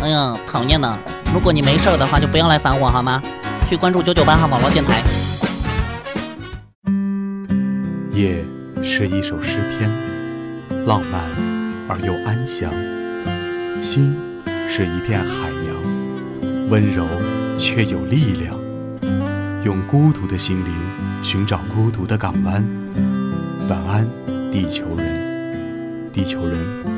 哎呀，讨厌呢！如果你没事儿的话，就不要来烦我好吗？去关注九九八号网络电台。夜是一首诗篇，浪漫而又安详；心是一片海洋，温柔却有力量。用孤独的心灵寻找孤独的港湾。晚安，地球人，地球人。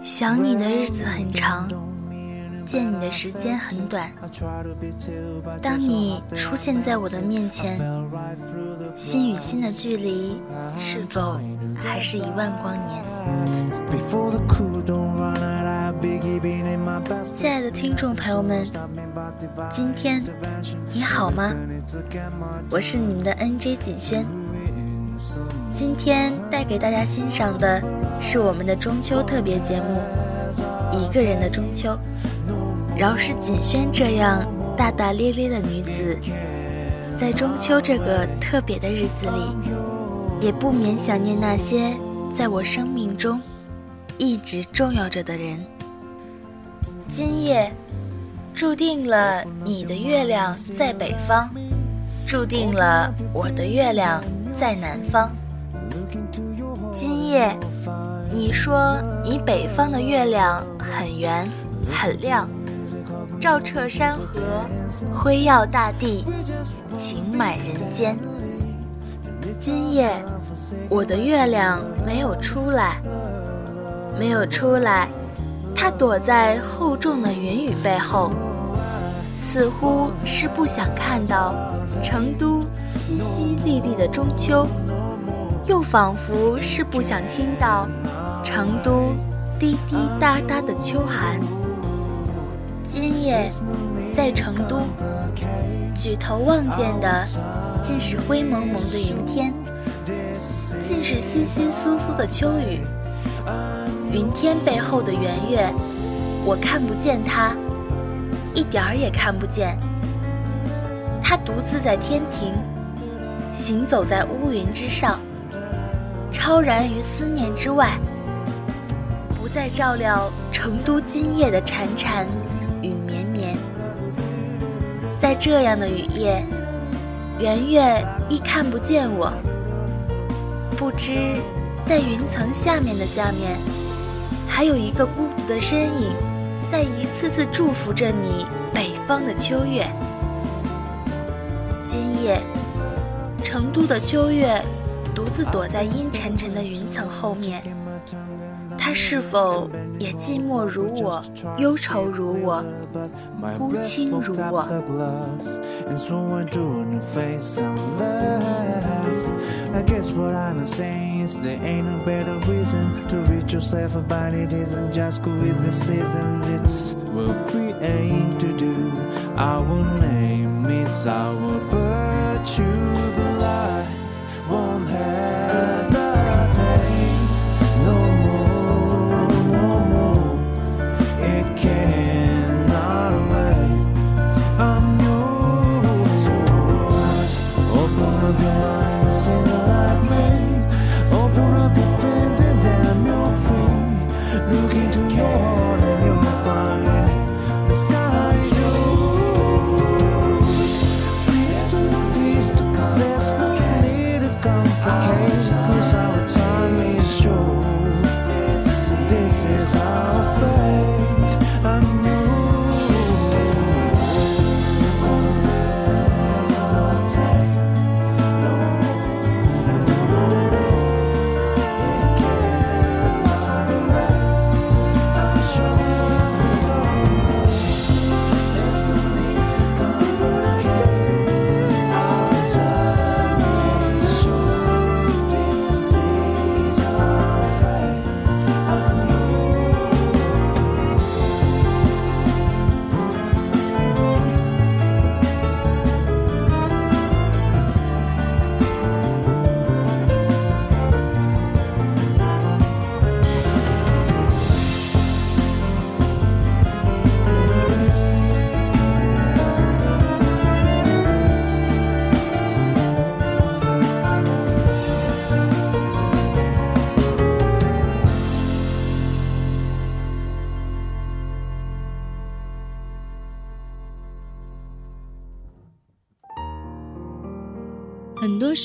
想你的日子很长，见你的时间很短。当你出现在我的面前，心与心的距离是否还是一万光年？亲爱的听众朋友们，今天你好吗？我是你们的 NJ 锦轩，今天带给大家欣赏的。是我们的中秋特别节目，一个人的中秋。饶是锦轩这样大大咧咧的女子，在中秋这个特别的日子里，也不免想念那些在我生命中一直重要着的人。今夜，注定了你的月亮在北方，注定了我的月亮在南方。今夜。你说你北方的月亮很圆很亮，照彻山河，辉耀大地，情满人间。今夜我的月亮没有出来，没有出来，它躲在厚重的云雨背后，似乎是不想看到成都淅淅沥沥的中秋，又仿佛是不想听到。成都，滴滴答答的秋寒。今夜在成都，举头望见的尽是灰蒙蒙的云天，尽是稀稀疏疏的秋雨。云天背后的圆月，我看不见它，一点儿也看不见。它独自在天庭，行走在乌云之上，超然于思念之外。在照料成都今夜的潺潺雨绵绵，在这样的雨夜，圆月亦看不见我。不知在云层下面的下面，还有一个孤独的身影，在一次次祝福着你北方的秋月。今夜，成都的秋月独自躲在阴沉沉的云层后面。他是否也寂寞如我，忧愁如我，孤清如我？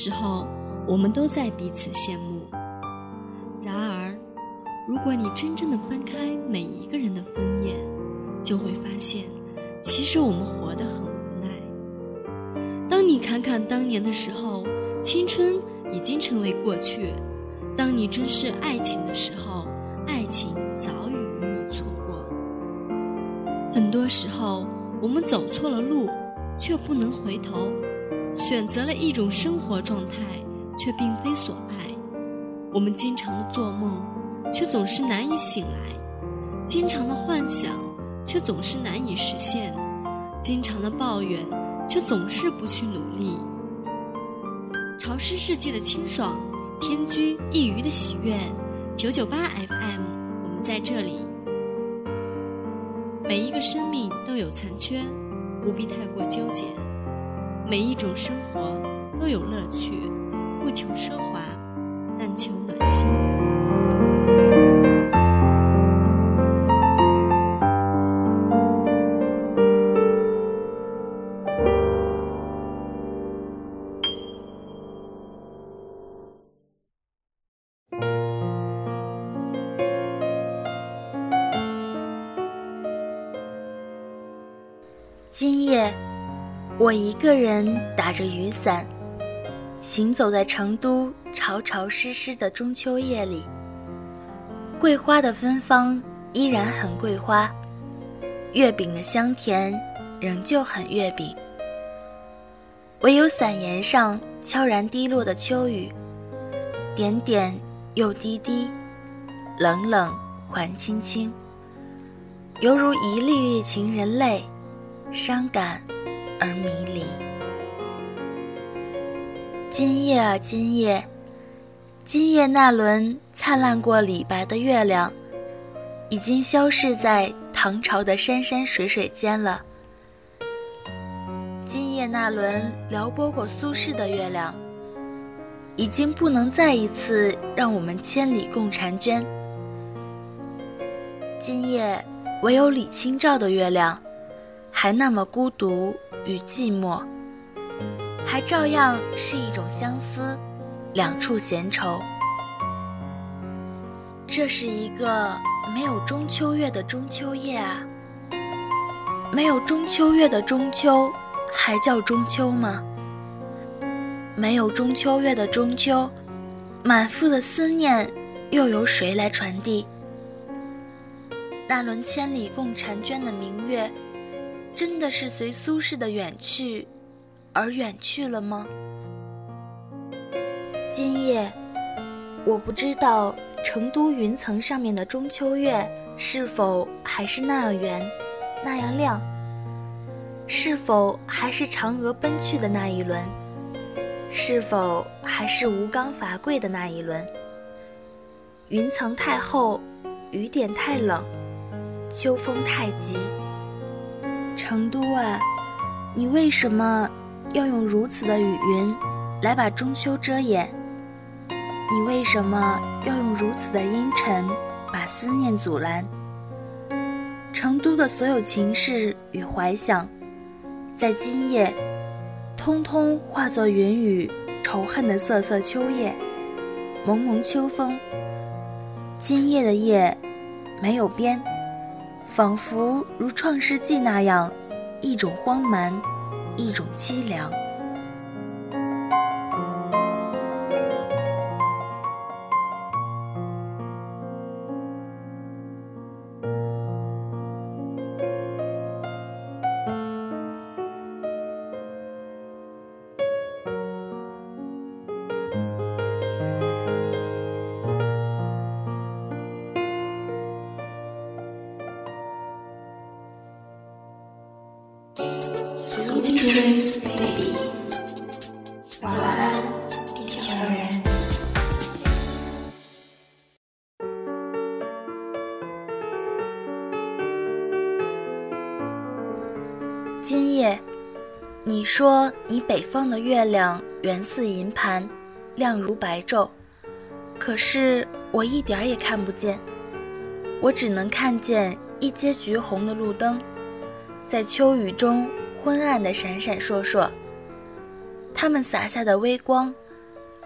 时候，我们都在彼此羡慕。然而，如果你真正的翻开每一个人的分页，就会发现，其实我们活得很无奈。当你侃侃当年的时候，青春已经成为过去；当你珍视爱情的时候，爱情早已与你错过。很多时候，我们走错了路，却不能回头。选择了一种生活状态，却并非所爱。我们经常的做梦，却总是难以醒来；经常的幻想，却总是难以实现；经常的抱怨，却总是不去努力。潮湿世界的清爽，偏居一隅的喜悦。九九八 FM，我们在这里。每一个生命都有残缺，不必太过纠结。每一种生活都有乐趣，不求奢华。一个人打着雨伞，行走在成都潮潮湿湿的中秋夜里。桂花的芬芳依然很桂花，月饼的香甜仍旧很月饼。唯有伞沿上悄然滴落的秋雨，点点又滴滴，冷冷还清清，犹如一粒粒情人泪，伤感。而迷离。今夜啊今夜，今夜那轮灿烂过李白的月亮，已经消逝在唐朝的山山水水间了。今夜那轮撩拨过苏轼的月亮，已经不能再一次让我们千里共婵娟。今夜唯有李清照的月亮，还那么孤独。与寂寞，还照样是一种相思，两处闲愁。这是一个没有中秋月的中秋夜啊！没有中秋月的中秋，还叫中秋吗？没有中秋月的中秋，满腹的思念又由谁来传递？那轮千里共婵娟的明月。真的是随苏轼的远去，而远去了吗？今夜，我不知道成都云层上面的中秋月，是否还是那样圆，那样亮？是否还是嫦娥奔去的那一轮？是否还是吴刚伐桂的那一轮？云层太厚，雨点太冷，秋风太急。成都啊，你为什么要用如此的雨云，来把中秋遮掩？你为什么要用如此的阴沉，把思念阻拦？成都的所有情事与怀想，在今夜，通通化作云雨仇恨的瑟瑟秋夜，蒙蒙秋风。今夜的夜，没有边。仿佛如《创世纪》那样，一种荒蛮，一种凄凉。说你北方的月亮圆似银盘，亮如白昼，可是我一点儿也看不见，我只能看见一街橘红的路灯，在秋雨中昏暗的闪闪烁烁，它们洒下的微光，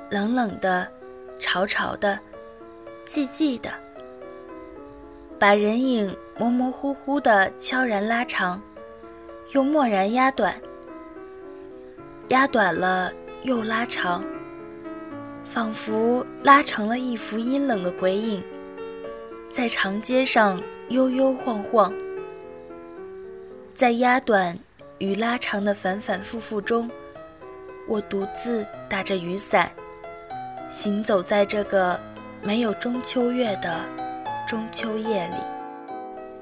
冷冷的，潮潮的，寂寂的，把人影模模糊糊的悄然拉长，又蓦然压短。压短了又拉长，仿佛拉成了一幅阴冷的鬼影，在长街上悠悠晃晃。在压短与拉长的反反复复中，我独自打着雨伞，行走在这个没有中秋月的中秋夜里。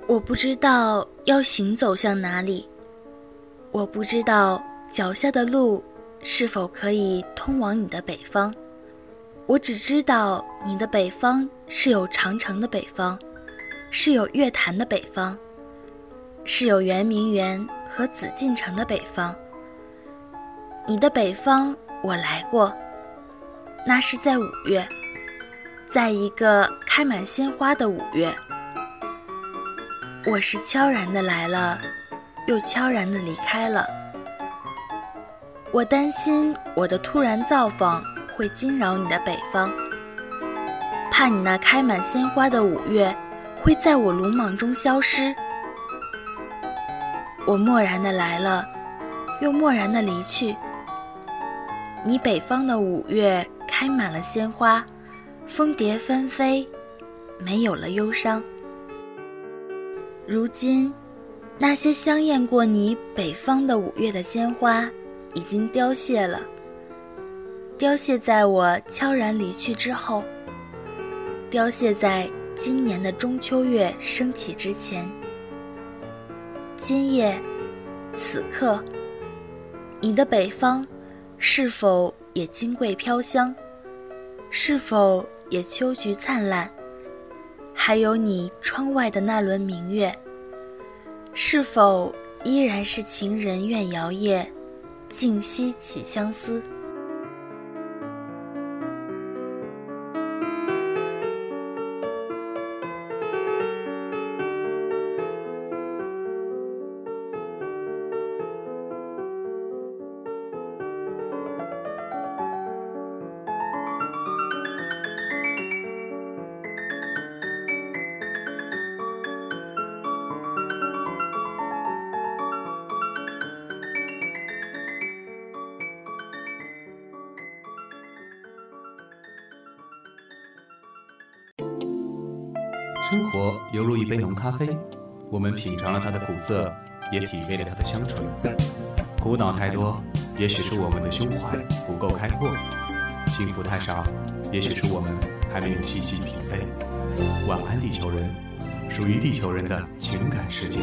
我不知道要行走向哪里，我不知道。脚下的路，是否可以通往你的北方？我只知道，你的北方是有长城的北方，是有月坛的北方，是有圆明园和紫禁城的北方。你的北方，我来过，那是在五月，在一个开满鲜花的五月。我是悄然的来了，又悄然的离开了。我担心我的突然造访会惊扰你的北方，怕你那开满鲜花的五月会在我鲁莽中消失。我漠然的来了，又漠然的离去。你北方的五月开满了鲜花，蜂蝶纷飞，没有了忧伤。如今，那些香艳过你北方的五月的鲜花。已经凋谢了，凋谢在我悄然离去之后，凋谢在今年的中秋月升起之前。今夜，此刻，你的北方，是否也金桂飘香？是否也秋菊灿烂？还有你窗外的那轮明月，是否依然是情人怨摇曳？静夕起相思。生活犹如一杯浓咖啡，我们品尝了它的苦涩，也体味了它的香醇。苦恼太多，也许是我们的胸怀不够开阔；幸福太少，也许是我们还没有细细品味。晚安，地球人！属于地球人的情感世界。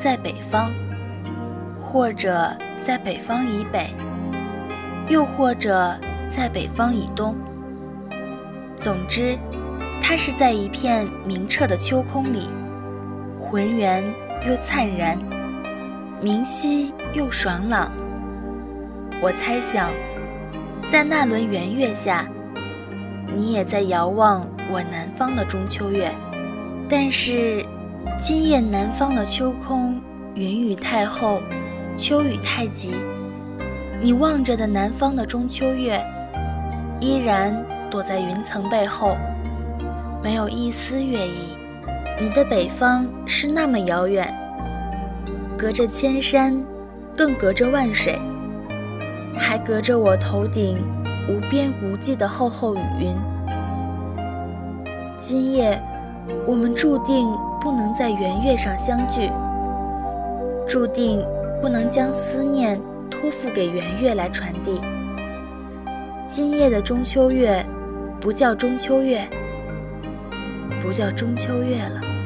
在北方，或者在北方以北，又或者在北方以东。总之，它是在一片明澈的秋空里，浑圆又灿然，明晰又爽朗。我猜想，在那轮圆月下，你也在遥望我南方的中秋月，但是。今夜南方的秋空，云雨太厚，秋雨太急。你望着的南方的中秋月，依然躲在云层背后，没有一丝月意。你的北方是那么遥远，隔着千山，更隔着万水，还隔着我头顶无边无际的厚厚雨云。今夜，我们注定。不能在圆月上相聚，注定不能将思念托付给圆月来传递。今夜的中秋月，不叫中秋月，不叫中秋月了。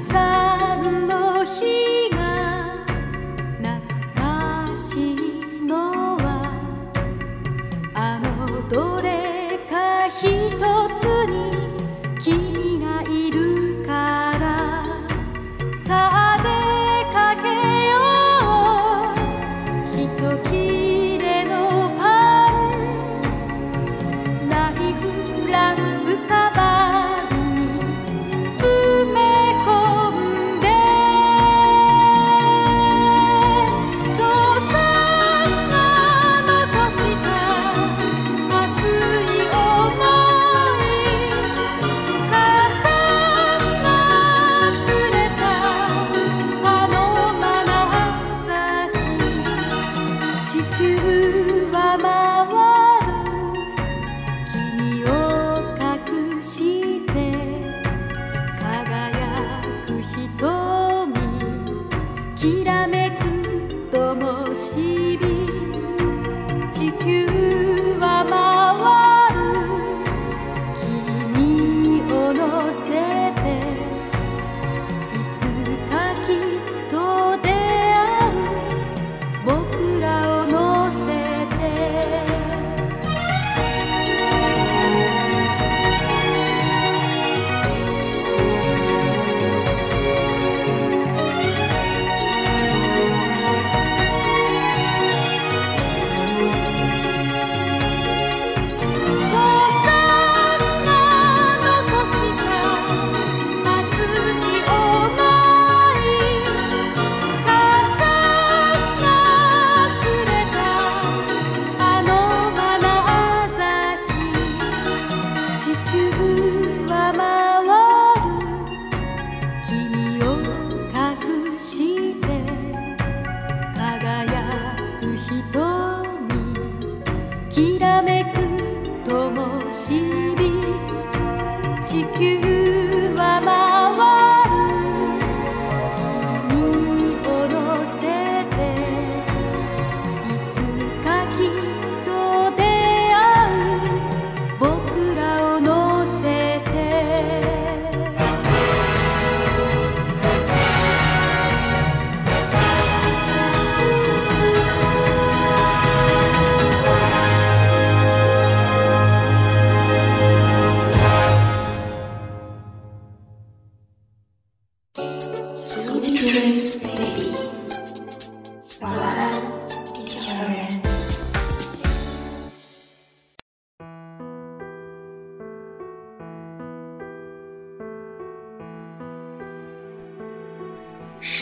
草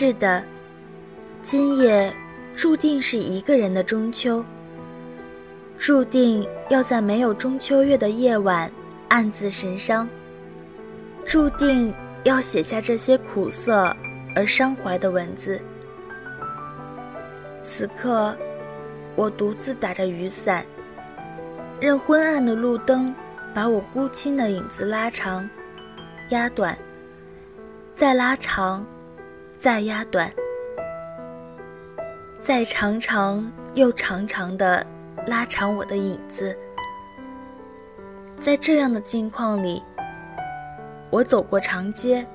是的，今夜注定是一个人的中秋，注定要在没有中秋月的夜晚暗自神伤，注定要写下这些苦涩而伤怀的文字。此刻，我独自打着雨伞，任昏暗的路灯把我孤清的影子拉长、压短，再拉长。再压短，再长长又长长的拉长我的影子，在这样的境况里，我走过长街，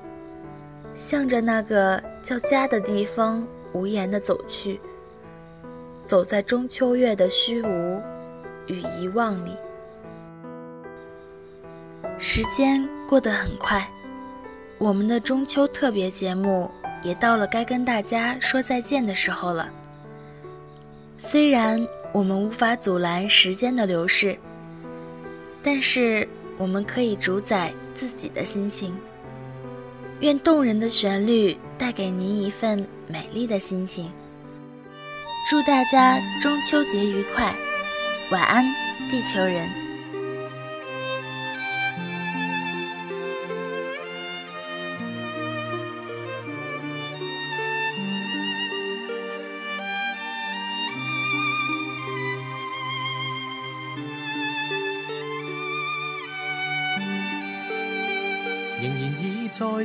向着那个叫家的地方无言的走去。走在中秋月的虚无与遗忘里，时间过得很快，我们的中秋特别节目。也到了该跟大家说再见的时候了。虽然我们无法阻拦时间的流逝，但是我们可以主宰自己的心情。愿动人的旋律带给您一份美丽的心情。祝大家中秋节愉快，晚安，地球人。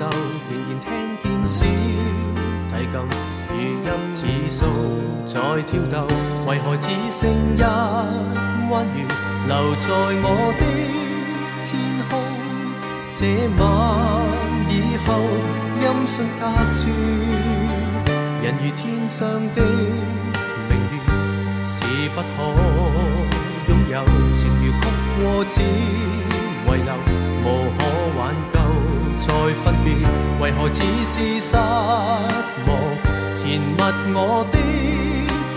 仍然听见小提琴如泣似诉在挑逗，为何只剩一弯月留在我的天空？这晚以后音讯隔绝，人如天上的明月是不可拥有，情如曲过只遗留无。再分別，為何只是失望？填密我的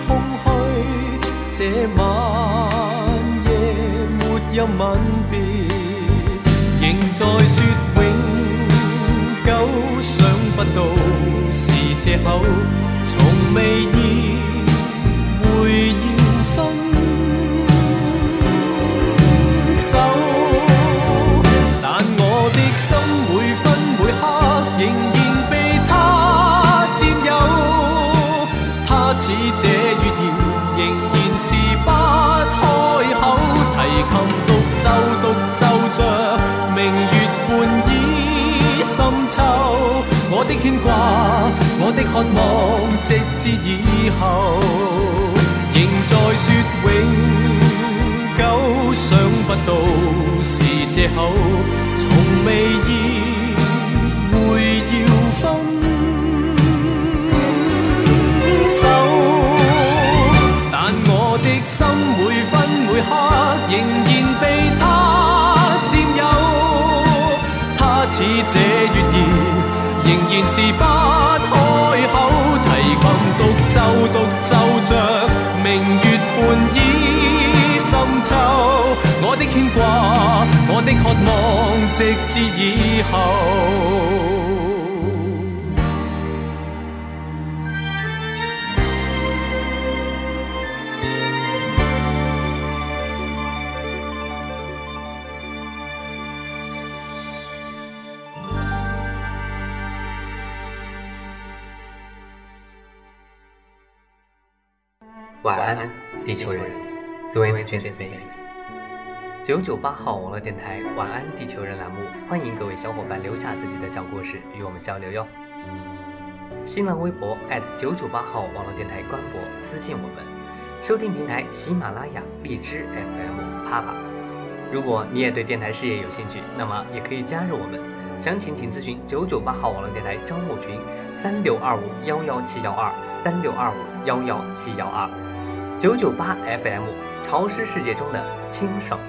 空虛，這晚夜沒有吻別，仍在说永久，想不到是藉口，從未意會要分手。这月言仍然是不开口，提琴独奏独奏着明月半倚深秋，我的牵挂，我的渴望，直至以后，仍在说永久，想不到是借口，从未意。这月儿仍然是不开口，提琴独奏，独奏着明月半倚深秋。我的牵挂，我的渴望，直至以后。晚安，地球人，所爱皆自己。九九八号网络电台“晚安地球人”栏目，欢迎各位小伙伴留下自己的小故事与我们交流哟。新浪微博九九八号网络电台官博私信我们，收听平台喜马拉雅、荔枝 FM、啪啪。如果你也对电台事业有兴趣，那么也可以加入我们。详情请咨询九九八号网络电台招募群：三六二五幺幺七幺二三六二五幺幺七幺二。九九八 FM，潮湿世界中的清爽。